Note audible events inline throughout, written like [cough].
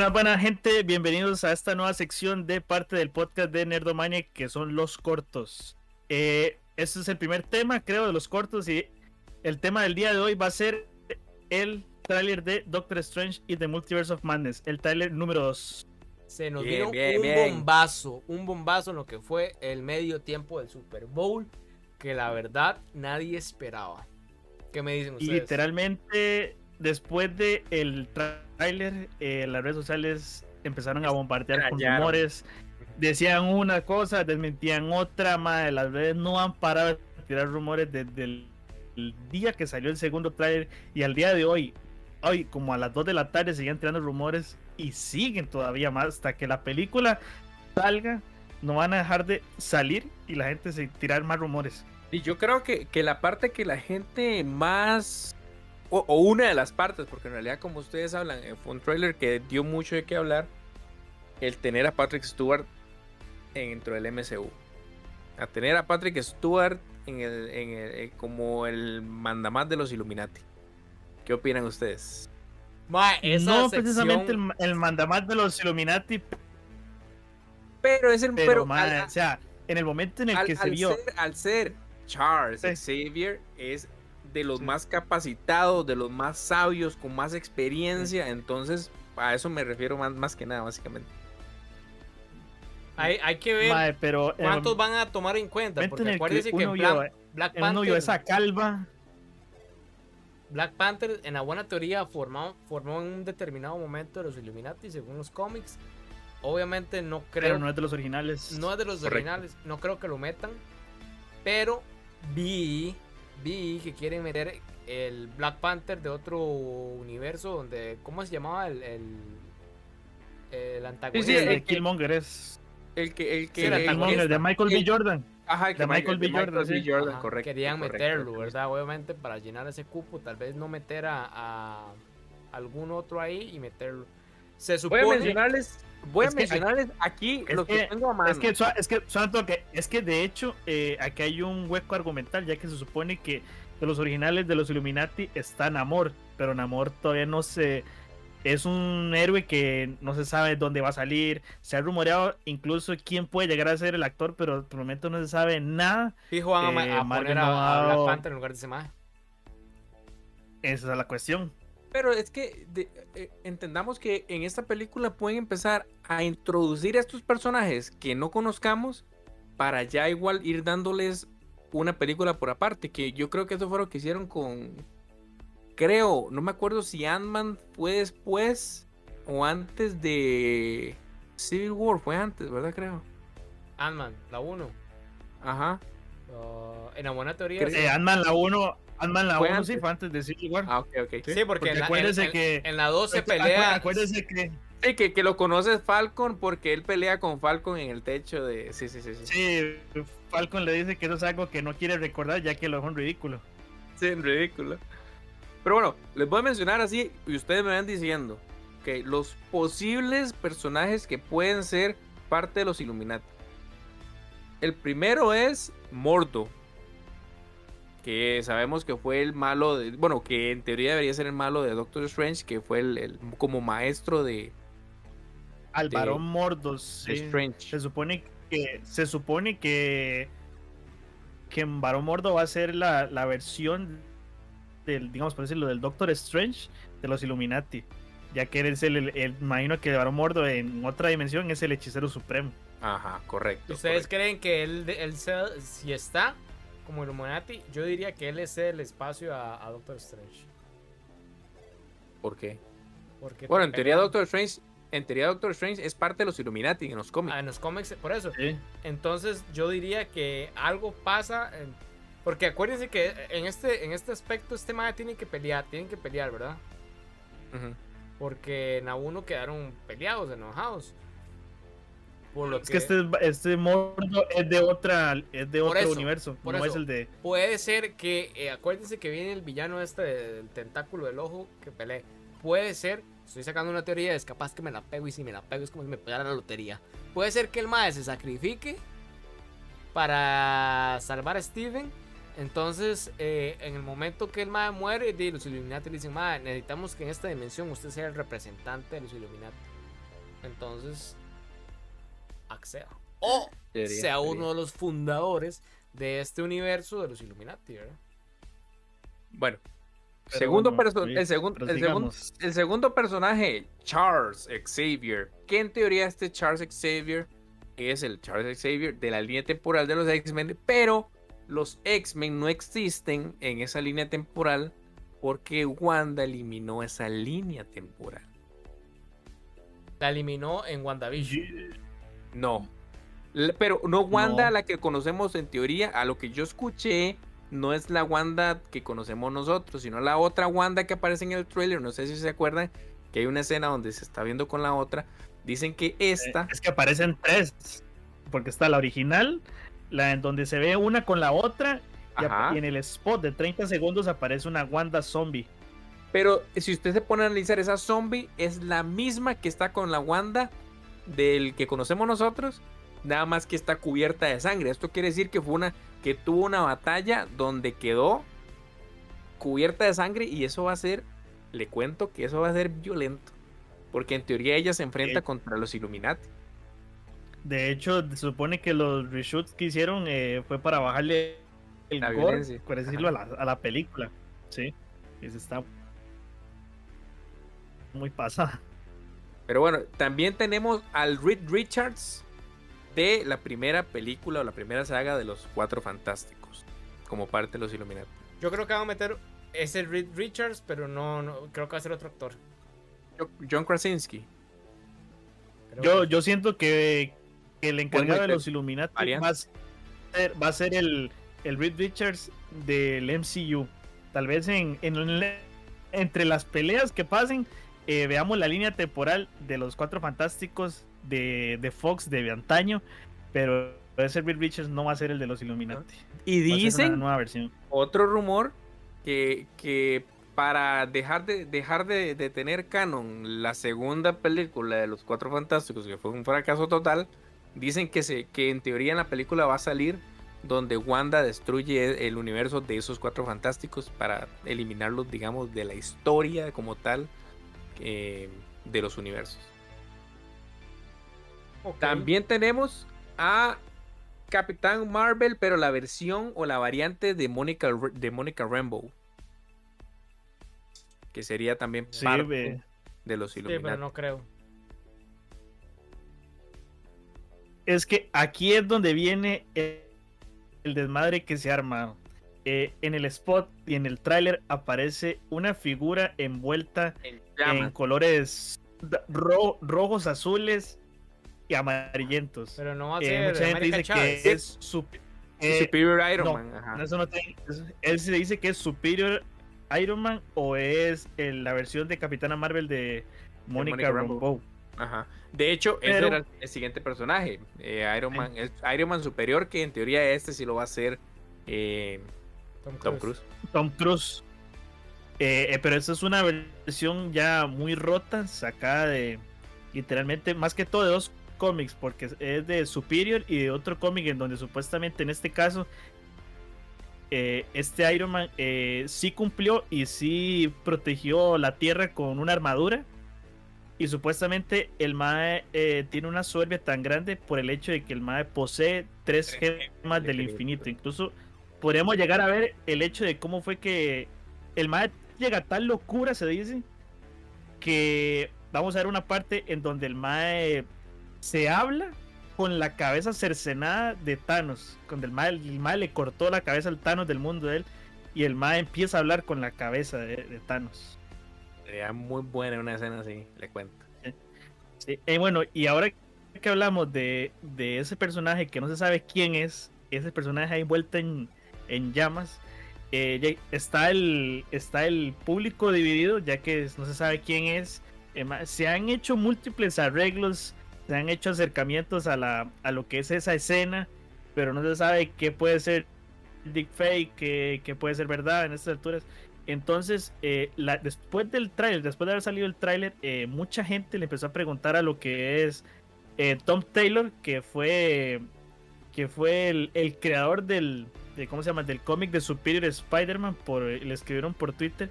Buenas, buenas gente, bienvenidos a esta nueva sección de parte del podcast de Nerdomania que son los cortos. Eh, este es el primer tema, creo, de los cortos y el tema del día de hoy va a ser el tráiler de Doctor Strange y The Multiverse of Madness, el tráiler número 2. Se nos Bien, vino bien, un bien. bombazo, un bombazo en lo que fue el medio tiempo del Super Bowl, que la verdad nadie esperaba. ¿Qué me dicen Y ustedes? literalmente, después de el tráiler, eh, las redes sociales empezaron a bombardear con rumores. Decían una cosa, desmentían otra, madre. Las redes no han parado de tirar rumores desde el, el día que salió el segundo tráiler y al día de hoy. Hoy, como a las 2 de la tarde, siguen tirando rumores y siguen todavía más hasta que la película salga. No van a dejar de salir y la gente se tirar más rumores. Y yo creo que, que la parte que la gente más. O, o una de las partes, porque en realidad, como ustedes hablan, eh, fue un trailer que dio mucho de qué hablar. El tener a Patrick Stewart dentro del MCU. A tener a Patrick Stewart en el, en el- eh, como el mandamás de los Illuminati. ¿Qué opinan ustedes? Ma, esa no sección- precisamente el, el mandamás de los Illuminati, Pero es el. pero, Pero, al- o sea, en el momento en el al, que se al vio ser, al ser Charles Sí. Xavier es de los Sí. más capacitados, de los más sabios, con más experiencia, entonces a eso me refiero más, más que nada, básicamente. hay, hay que ver pero el cuántos van a tomar en cuenta, porque en el acuérdense que que, Black uno vio Panther, esa calva, Black Panther en la buena teoría formó, formó en un determinado momento de los Illuminati según los cómics. Obviamente no creo pero no es de los originales. No es de los Correcto. originales, no creo que lo metan. Pero vi, vi que quieren meter el Black Panther de otro universo donde, ¿cómo se llamaba el, el, el antagonista? Sí, el Killmonger es El que, el que, Sí, el el- de Michael B. Jordan. ajá, el de Michael B. Jordan, sí. Jordan, Ajá, correcto. querían correcto, meterlo, correcto. ¿verdad? Obviamente para llenar ese cupo, tal vez no meter a, a algún otro ahí y meterlo. Se Voy supone... a mencionarles, voy Es a que mencionarles aquí es lo que, que- tengo a mano. Es que, es que, es que de hecho, eh, aquí hay un hueco argumental, ya que se supone que de los originales de los Illuminati está Namor, pero Namor todavía no se. Es un héroe que no se sabe dónde va a salir. Se ha rumoreado incluso quién puede llegar a ser el actor, pero por el momento no se sabe nada. Fijo, van a eh, a, Marvel poner a, a Black Panther en lugar de ese. Esa es la cuestión. Pero es que de- eh, entendamos que en esta película pueden empezar a introducir a estos personajes que no conozcamos para ya igual ir dándoles una película por aparte. Que yo creo que eso fue lo que hicieron con. Creo, no me acuerdo si Ant-Man fue después o antes de Civil War. Fue antes, ¿verdad? Creo. Ant-Man, la 1. Ajá. Uh, en la buena teoría. Eh, Ant-Man la 1, Ant-Man la Fue 1 antes. sí fue antes de Civil War. Ah, ok, ok. Sí, porque, porque en, la, acuérdese en- en- que- en la 2 se pelea. Acuérdese que Sí, que, que lo conoces Falcon porque él pelea con Falcon en el techo de. Sí, sí, sí. Sí, sí, Falcon le dice que eso es algo que no quiere recordar, ya que lo dejó en ridículo. Sí, en ridículo. Pero bueno, les voy a mencionar así y ustedes me van diciendo que los posibles personajes que pueden ser parte de los Illuminati. El primero es Mordo. Que sabemos que fue el malo de. Bueno, que en teoría debería ser el malo de Doctor Strange, que fue el, el- como maestro de, Al De- varón Mordos. de sí. Strange. Se supone que se supone que que en Varón Mordo va a ser la, la versión del, digamos por decirlo, del Doctor Strange de los Illuminati. Ya que él es el, el, el- imagino que Varón Mordo en otra dimensión es el hechicero supremo. Ajá, correcto. ¿Ustedes correcto. creen que él, él se- si está como Illuminati? Yo diría que él es el espacio a, a Doctor Strange. ¿Por qué? Porque Bueno, en te teoría Doctor Strange, en teoría Doctor Strange es parte de los Illuminati en los cómics. Ah, en los cómics, por eso. Sí. Entonces yo diría que algo pasa. en- porque acuérdense que en este, en este aspecto este madre tiene que pelear, tienen que pelear, ¿verdad? Porque en A1 quedaron peleados, enojados. Por lo Es que, que este, este Mordo es de otra es de Por otro eso, universo, por no eso. es el de puede ser que, eh, acuérdense que viene el villano este del tentáculo del ojo que pelee. Puede ser, estoy sacando una teoría, es capaz que me la pego y si me la pego es como si me pegara la lotería. Puede ser que el mae se sacrifique para salvar a Steven. Entonces, eh, en el momento que el mae muere, los Illuminati le dicen, mae, necesitamos que en esta dimensión usted sea el representante de los Illuminati. entonces acceda. O Debería, sea uno de los fundadores de este universo de los Illuminati, ¿verdad? Bueno, segundo bueno, perso- sí, el, segun- pero el, segun- sigamos. el segundo personaje, Charles Xavier. Que en teoría este Charles Xavier es el Charles Xavier de la línea temporal de los X-Men, pero los X-Men no existen en esa línea temporal porque Wanda eliminó esa línea temporal. La eliminó en WandaVision. No. Pero no Wanda No. la que conocemos en teoría, a lo que yo escuché, no es la Wanda que conocemos nosotros, sino la otra Wanda que aparece en el trailer. No sé si se acuerdan que hay una escena donde se está viendo con la otra. Dicen que esta, Es que aparecen tres. Porque está la original, la en donde se ve una con la otra. Ajá. y en el spot de 30 segundos aparece una Wanda zombie. pero si usted se pone a analizar esa zombie, es la misma que está con la Wanda del que conocemos nosotros, nada más que está cubierta de sangre. Esto quiere decir que fue una que tuvo una batalla donde quedó cubierta de sangre y eso va a ser, le cuento que eso va a ser violento, porque en teoría ella se enfrenta contra los Illuminati. De hecho, se supone que los reshoots que hicieron eh, fue para bajarle el La gore, por decirlo, a la, a la película. Sí, está muy pasada. Pero bueno, también tenemos al Reed Richards de la primera película o la primera saga de los Cuatro Fantásticos, como parte de los Illuminati. Yo creo que van a meter ese Reed Richards, pero no, no creo que va a ser otro actor. Jo- John Krasinski. Creo Yo, que- yo siento que, que el encargado de meter los Illuminati va a ser, va a ser el, el Reed Richards del MCU. Tal vez en, en el- entre las peleas que pasen, eh, veamos la línea temporal de los Cuatro Fantásticos de, de Fox de antaño, pero ese Reed Richards no va a ser el de los Illuminati. Y dicen, nueva versión. otro rumor, que, que para dejar de, dejar de, de tener canon la segunda película de los Cuatro Fantásticos, que fue un fracaso total, dicen que, se, que en teoría en la película va a salir donde Wanda destruye el universo de esos Cuatro Fantásticos para eliminarlos, digamos, de la historia como tal eh, de los universos. También tenemos a Capitán Marvel, pero la versión o la variante de Mónica de Mónica Rambeau. Que sería también Sí, parte de los Sí, Illuminati. pero no creo. Es que aquí es donde viene el, el desmadre que se arma. Eh, en el spot y en el tráiler aparece una figura envuelta En colores ro- rojos, azules y amarillentos. Pero no va a Eh, ser mucha gente dice Chávez. que es su- eh, Superior Iron no, Man. ajá. eso no tiene- él se dice que es Superior Iron Man o es el- la versión de Capitana Marvel de Mónica Rambeau. Rambeau. Ajá. De hecho, ese era el siguiente personaje. eh, Iron. Man. Es Iron Man superior, que en teoría este sí lo va a hacer eh, Tom Tom Cruise. Tom Cruise. Eh, eh, pero esta es una versión ya muy rota, sacada de literalmente más que todo de dos cómics, porque es de Superior y de otro cómic en donde supuestamente en este caso eh, este Iron Man eh, sí cumplió y sí protegió la Tierra con una armadura. Y supuestamente el Mae eh, tiene una soberbia tan grande por el hecho de que el Mae posee tres gemas del infinito. Incluso podríamos llegar a ver el hecho de cómo fue que el Mae llega a tal locura, se dice, que vamos a ver una parte en donde el Mae se habla con la cabeza cercenada de Thanos. Cuando el Mae, el Mae le cortó la cabeza al Thanos del mundo de él. Y el Mae empieza a hablar con la cabeza de, de Thanos. Sería muy buena una escena así, le cuento. Sí, eh, bueno, y ahora que hablamos de, de ese personaje que no se sabe quién es, ese personaje ahí envuelto en, en llamas, eh, está, el, está el público dividido, ya que no se sabe quién es. Eh, se han hecho múltiples arreglos, se han hecho acercamientos a, la, a lo que es esa escena, pero no se sabe qué puede ser deepfake, qué, qué puede ser verdad en estas alturas. Entonces, eh, después del tráiler, después de haber salido el tráiler, mucha gente le empezó a preguntar a lo que es Tom Taylor, que fue que fue el creador del de, ¿cómo se llama? del cómic de Superior Spider-Man, por le escribieron por Twitter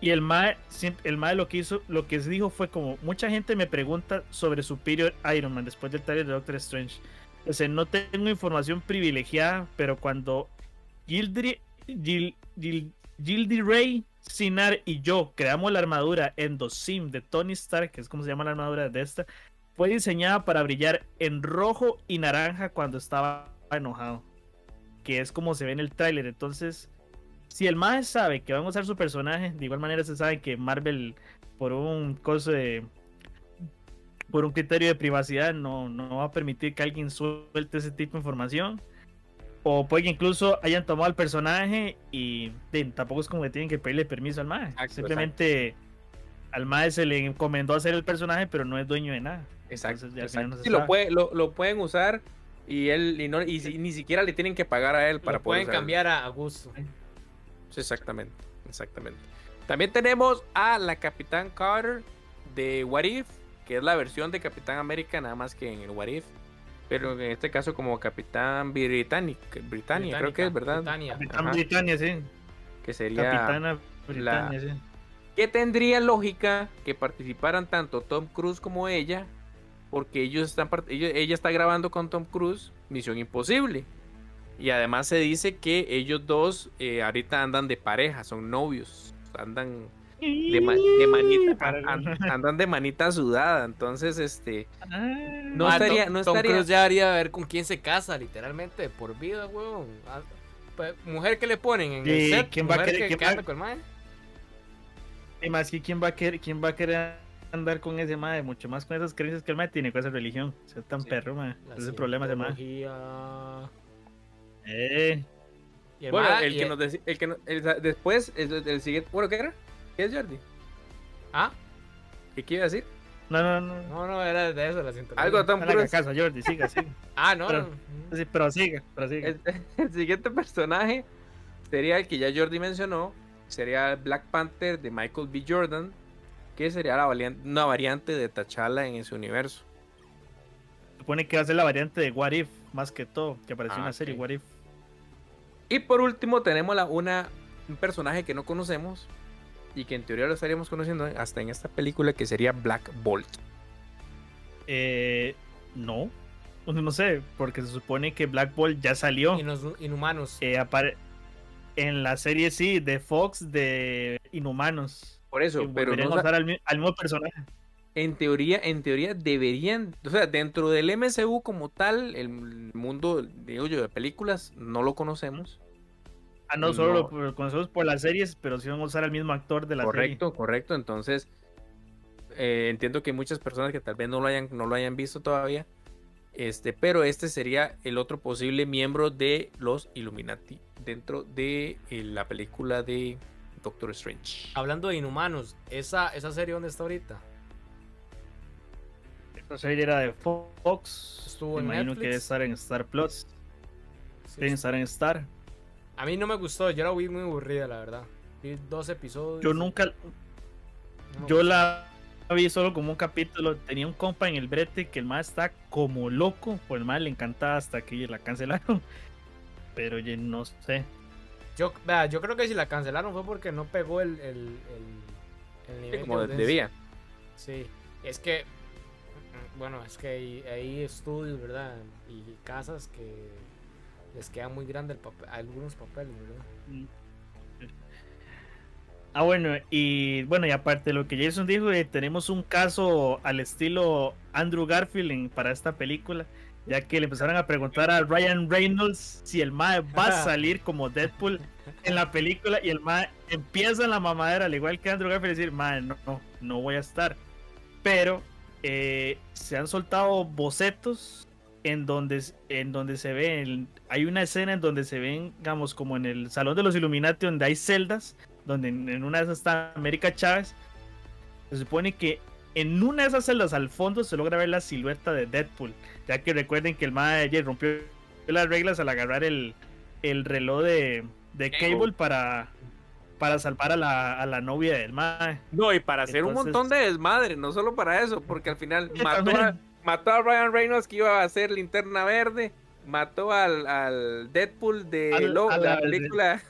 Y el mae, el lo que hizo, lo que dijo fue como, mucha gente me pregunta sobre Superior Iron Man después del trailer de Doctor Strange. O no tengo información privilegiada, pero cuando Gildry, Gil, Gildy Ray, Sinar y yo creamos la armadura Endosim de Tony Stark, que es como se llama la armadura de esta, fue diseñada para brillar en rojo y naranja cuando estaba enojado. Que es como se ve en el tráiler. Entonces, si el Mae sabe que van a usar su personaje, de igual manera se sabe que Marvel, por un coso de. por un criterio de privacidad, no, no va a permitir que alguien suelte ese tipo de información. O puede que incluso hayan tomado el personaje y tampoco es como que tienen que pedirle permiso al MAE. Simplemente al MAE se le encomendó hacer el personaje, pero no es dueño de nada. Exacto. sí, lo, puede, lo, pueden usar y él y, no, y, ni siquiera le tienen que pagar a él para lo pueden cambiar a, gusto. exactamente, exactamente. También tenemos a la Capitán Carter de What If, que es la versión de Capitán América, nada más que en el What If. Pero en este caso como Capitán Británica, Britannia, creo que es, ¿verdad? Capitán Britannia, sí. Que sería Capitana Britannia, sí. Que tendría lógica que participaran tanto Tom Cruise como ella, porque ellos están ella está grabando con Tom Cruise Misión Imposible. Y además se dice que ellos dos eh, ahorita andan de pareja, son novios, andan de, manita, [laughs] andan de manita sudada, entonces este ah. no estaría, no Tom Cruise ya haría ver con quién se casa, literalmente, por vida, weón. Ah, pues, mujer que le ponen en el set, ¿quién va a querer, quién va, con Y más que quién va a querer, quién va a querer andar con ese mae, mucho más con esas creencias que el mae tiene con esa religión. O sea, tan perro, mae. Ese es el problema de mae. Eh. bueno, el, que nos el que después, el, siguiente. Bueno, ¿qué era? ¿Qué es Jordi? ¿Ah? ¿Qué quiere decir? No, no, no. No, no, era de eso la sintonía. Algo tan puro. casa, Jordi, siga, siga. [laughs] ah, no. Pero, sí, pero siga, pero siga. [laughs] El, siguiente personaje sería el que ya Jordi mencionó. Sería Black Panther de Michael B. Jordan. Que sería la una variante de T'Challa en ese universo. Supone que va a ser la variante de What If, más que todo, que apareció en la ah, serie What If. Y por último tenemos la, una, un personaje que no conocemos, y que en teoría lo estaríamos conociendo hasta en esta película que sería Black Bolt. Eh, no, no sé, porque se supone que Black Bolt ya salió. Inhumanos. Eh, en la serie sí, de Fox de Inhumanos. Por eso, pero no usar al, mismo personaje. En teoría, en teoría deberían, o sea, dentro del MCU como tal, el mundo digo yo, de películas, no lo conocemos. Ah, no, solo Lo conocemos por las series, pero sí vamos a usar al mismo actor de la correcto, serie. Correcto, correcto. Entonces, eh, entiendo que muchas personas que tal vez no lo hayan, no lo hayan visto todavía. Este, pero este sería el otro posible miembro de los Illuminati dentro de eh, la película de Doctor Strange. Hablando de inhumanos, ¿esa, esa serie dónde está ahorita? Esta serie era de Fox. Estuvo en imagino que debe estar en Star Plus. debe estar en Star. A mí no me gustó, yo la vi muy aburrida, la verdad. Vi dos episodios. Yo nunca. yo la vi solo como un capítulo. Tenía un compa en el brete que el más está como loco. Pues el más le encantaba hasta que la cancelaron. [laughs] Pero yo no sé. Yo, vea, yo creo que si la cancelaron fue porque no pegó el, el, el, nivel. como debía. Sí, es que. Bueno, es que hay, hay estudios, ¿verdad? Y casas que les queda muy grande el papel, algunos papeles, ¿verdad? Mm. Ah, bueno, y bueno, y aparte de lo que Jason dijo, eh, tenemos un caso al estilo Andrew Garfield para esta película, ya que le empezaron a preguntar a Ryan Reynolds si el Mae va a [laughs] salir como Deadpool en la película, y el Mae empieza en la mamadera, al igual que Andrew Garfield, decir, Mae, no, no, no voy a estar. Pero eh, se han soltado bocetos en donde, en donde se ve, hay una escena en donde se ven, digamos, como en el Salón de los Illuminati, donde hay celdas, donde en, una de esas está América Chávez. Se supone que en una de esas celdas al fondo se logra ver la silueta de Deadpool, ya que recuerden que el ayer rompió las reglas al agarrar el, el reloj de, de Cable para, para salvar a la, a la novia del mae. No, y para hacer un montón de desmadre, no solo para eso, porque al final [laughs] mató a, mató a Ryan Reynolds que iba a ser linterna verde, mató al, al Deadpool de la película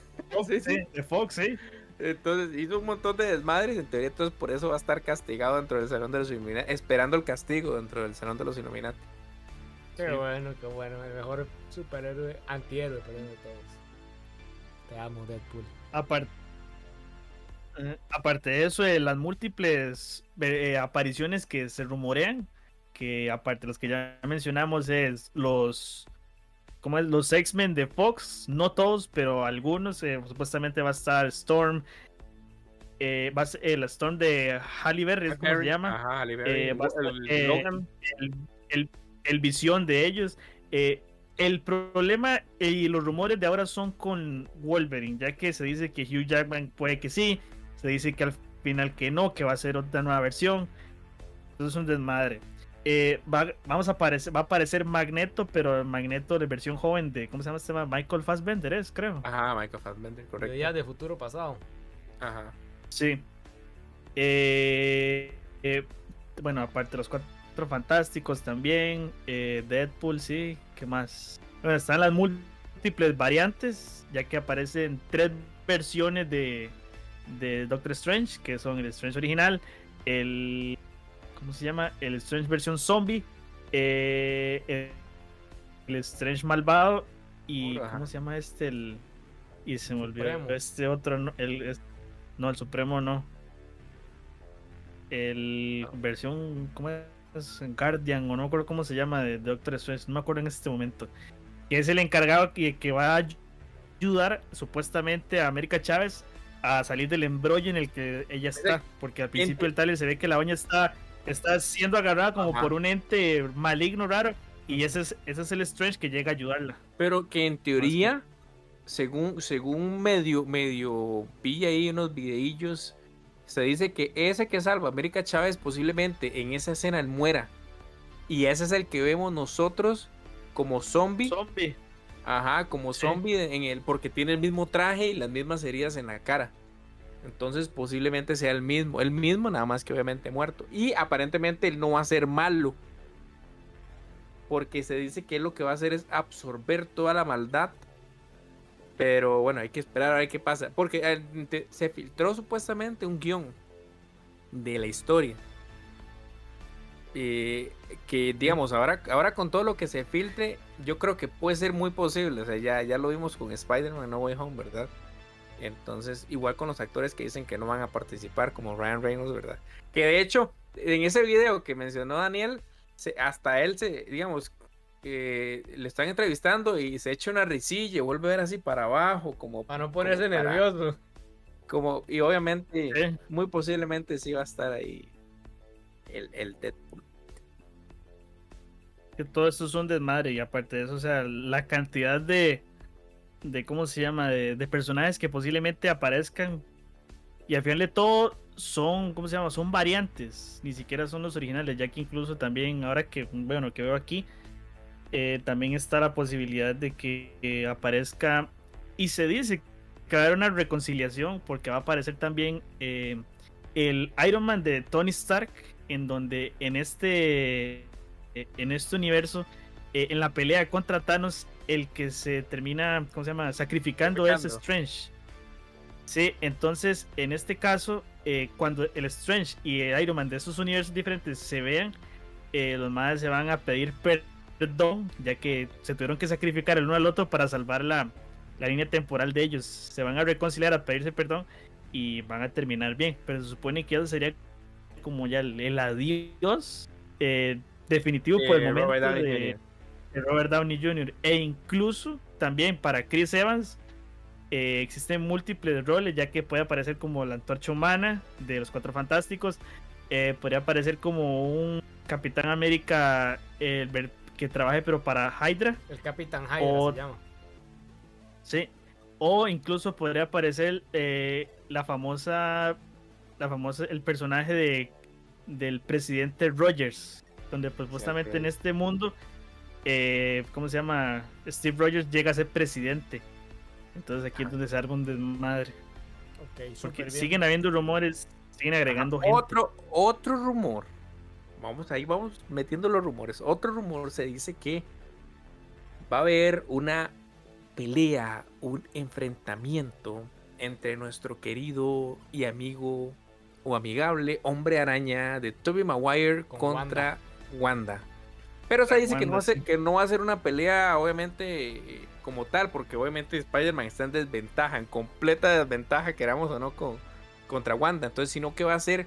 de Fox, sí. Entonces hizo un montón de desmadres. En teoría, entonces por eso va a estar castigado dentro del Salón de los Illuminati. Esperando el castigo dentro del Salón de los Illuminati. Qué bueno, qué bueno. El mejor superhéroe, antihéroe, perdón, de todos. Te amo, Deadpool. Aparte, eh, aparte de eso, de las múltiples eh, apariciones que se rumorean, que aparte de los que ya mencionamos, es los como es los X-Men de Fox, no todos, pero algunos, eh, supuestamente va a estar Storm, eh, va a ser el Storm de Halle Berry, es como se llama, Ajá, Halle Eh, Berry, va a estar, el- eh, el, el- el visión de ellos. El problema y los rumores de ahora son con Wolverine, ya que se dice que Hugh Jackman puede que sí, se dice que al final que no, que va a ser otra nueva versión. Entonces es un desmadre. Eh, va, vamos a aparecer, va a aparecer Magneto, pero Magneto de versión joven de, ¿cómo se llama este man? Michael Fassbender es, creo. Ajá, Michael Fassbender, De correcto. días de futuro pasado. Ajá. Sí. Eh, eh, bueno, aparte de los cuatro fantásticos también. eh, Deadpool, sí. ¿Qué más? Bueno, están las múltiples variantes, ya que aparecen tres versiones de, de Doctor Strange, que son el Strange original, el. ¿Cómo se llama? El Strange versión zombie, eh, el, el Strange malvado y. Ajá. ¿Cómo se llama este? El. Y se me olvidó. Este otro, no, el, no, el Supremo no. El No. versión, ¿cómo es? Guardian o no me acuerdo cómo se llama de Doctor Strange, no me acuerdo en este momento. Que es el encargado que, que va a ayudar supuestamente a América Chávez a salir del embrollo en el que ella está. Porque al principio del trailer se ve que la doña está, está siendo agarrada como Ajá. por un ente maligno raro. Y ese es, ese es el Strange que llega a ayudarla. Pero que en teoría, según, según medio, medio vi ahí unos videillos, se dice que ese que salva a América Chávez posiblemente en esa escena él muera. Y ese es el que vemos nosotros como zombie. Zombie. Ajá, como zombie en el, porque tiene el mismo traje y las mismas heridas en la cara. Entonces posiblemente sea el mismo, el mismo nada más que obviamente muerto. Y aparentemente él no va a ser malo. Porque se dice que él lo que va a hacer es absorber toda la maldad. Pero bueno, hay que esperar a ver qué pasa. Porque eh, se filtró supuestamente un guion de la historia. Eh, que digamos, ahora, ahora con todo lo que se filtre, yo creo que puede ser muy posible. O sea, ya, ya lo vimos con Spider-Man No Way Home, ¿verdad? Entonces, igual con los actores que dicen que no van a participar, como Ryan Reynolds, ¿verdad? Que de hecho, en ese video que mencionó Daniel, se- hasta él se, digamos, que le están entrevistando y se echa una risilla y vuelve a ver así para abajo, como Para no ponerse como para- nervioso. Como, y obviamente, Sí. muy posiblemente sí va a estar ahí el, el Deadpool. que todo esto es un desmadre y aparte de eso, o sea, la cantidad de, de ¿cómo se llama? De, personajes que posiblemente aparezcan y al final de todo son, ¿cómo se llama? Son variantes, ni siquiera son los originales, ya que incluso también, ahora que, bueno, que veo aquí, eh, también está la posibilidad de que eh, aparezca y se dice que va a haber una reconciliación porque va a aparecer también eh, el Iron Man de Tony Stark, en donde en este en este universo, en la pelea contra Thanos, el que se termina, ¿cómo se llama? Sacrificando, es. Strange. Sí, entonces en este caso, eh, cuando el Strange y el Iron Man de esos universos diferentes se vean, eh, los madres se van a pedir perdón, ya que se tuvieron que sacrificar el uno al otro para salvar la, la línea temporal de ellos. Se van a reconciliar, a pedirse perdón y van a terminar bien. Pero se supone que eso sería como ya el, el adiós eh, definitivo por el momento de. De Robert Downey Jr. E incluso también para Chris Evans eh, existen múltiples roles, ya que puede aparecer como la antorcha humana de los Cuatro Fantásticos, eh, podría aparecer como un Capitán América eh, que trabaje pero para Hydra, El Capitán Hydra O- se llama. sí, o incluso podría aparecer eh, la famosa, la famosa, el personaje de del presidente Rogers, donde pues justamente en este mundo, eh, ¿cómo se llama? Steve Rogers llega a ser presidente. Entonces aquí es Ajá. donde se arma un desmadre. Ok, Porque bien. siguen habiendo rumores, siguen agregando gente. Otro, otro rumor. Vamos ahí, vamos metiendo los rumores. Otro rumor se dice que va a haber una pelea, un enfrentamiento entre nuestro querido y amigo o amigable hombre araña de Tobey Maguire Con contra Wanda. Pero se dice que no, va a ser, que no va a ser una pelea, obviamente, eh, como tal, porque obviamente Spider-Man está en desventaja, en completa desventaja, queramos o no, con, contra Wanda. Entonces, sino que va a ser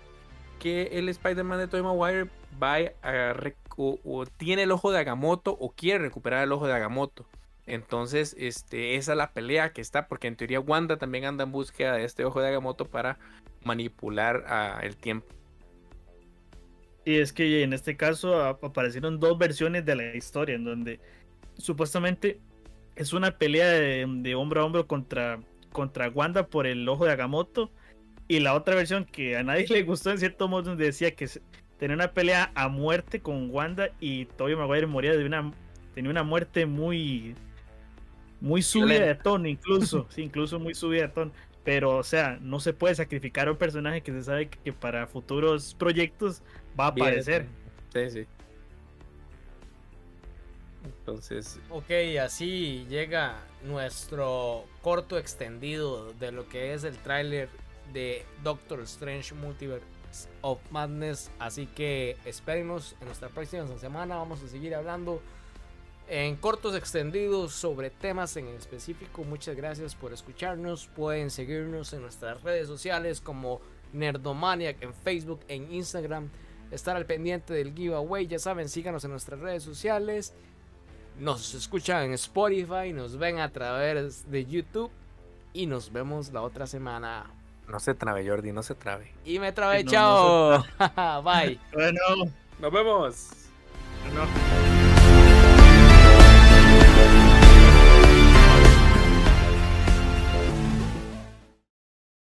que el Spider-Man de Tobey Maguire va a o, o tiene el ojo de Agamotto o quiere recuperar el ojo de Agamotto. Entonces, este, esa es la pelea que está, porque en teoría Wanda también anda en búsqueda de este ojo de Agamotto para manipular ah, el tiempo. Y es que en este caso ap- aparecieron dos versiones de la historia en donde supuestamente es una pelea de, de hombro a hombro contra, contra Wanda por el ojo de Agamotto. Y la otra versión que a nadie [laughs] le gustó en cierto modo donde decía que tenía una pelea a muerte con Wanda y Tobey Maguire moría de una tenía una muerte muy muy subida de tono incluso, [laughs] sí, incluso muy subida de tono. Pero, o sea, no se puede sacrificar a un personaje que se sabe que, que para futuros proyectos va a Bien, aparecer. Sí, sí. Entonces, Ok, así llega nuestro corto extendido de lo que es el tráiler de Doctor Strange Multiverse of Madness. Así que espérenos en nuestra próxima semana. Vamos a seguir hablando en cortos extendidos sobre temas en específico. Muchas gracias por escucharnos. Pueden seguirnos en nuestras redes sociales como Nerdomaniac en Facebook, en Instagram. Estar al pendiente del giveaway. Ya saben, síganos en nuestras redes sociales. Nos escuchan en Spotify, nos ven a través de YouTube y nos vemos la otra semana. no se trabe, Jordi, no se trabe. Y me No, no chao. [laughs] Bye. Bueno, Nos vemos. no.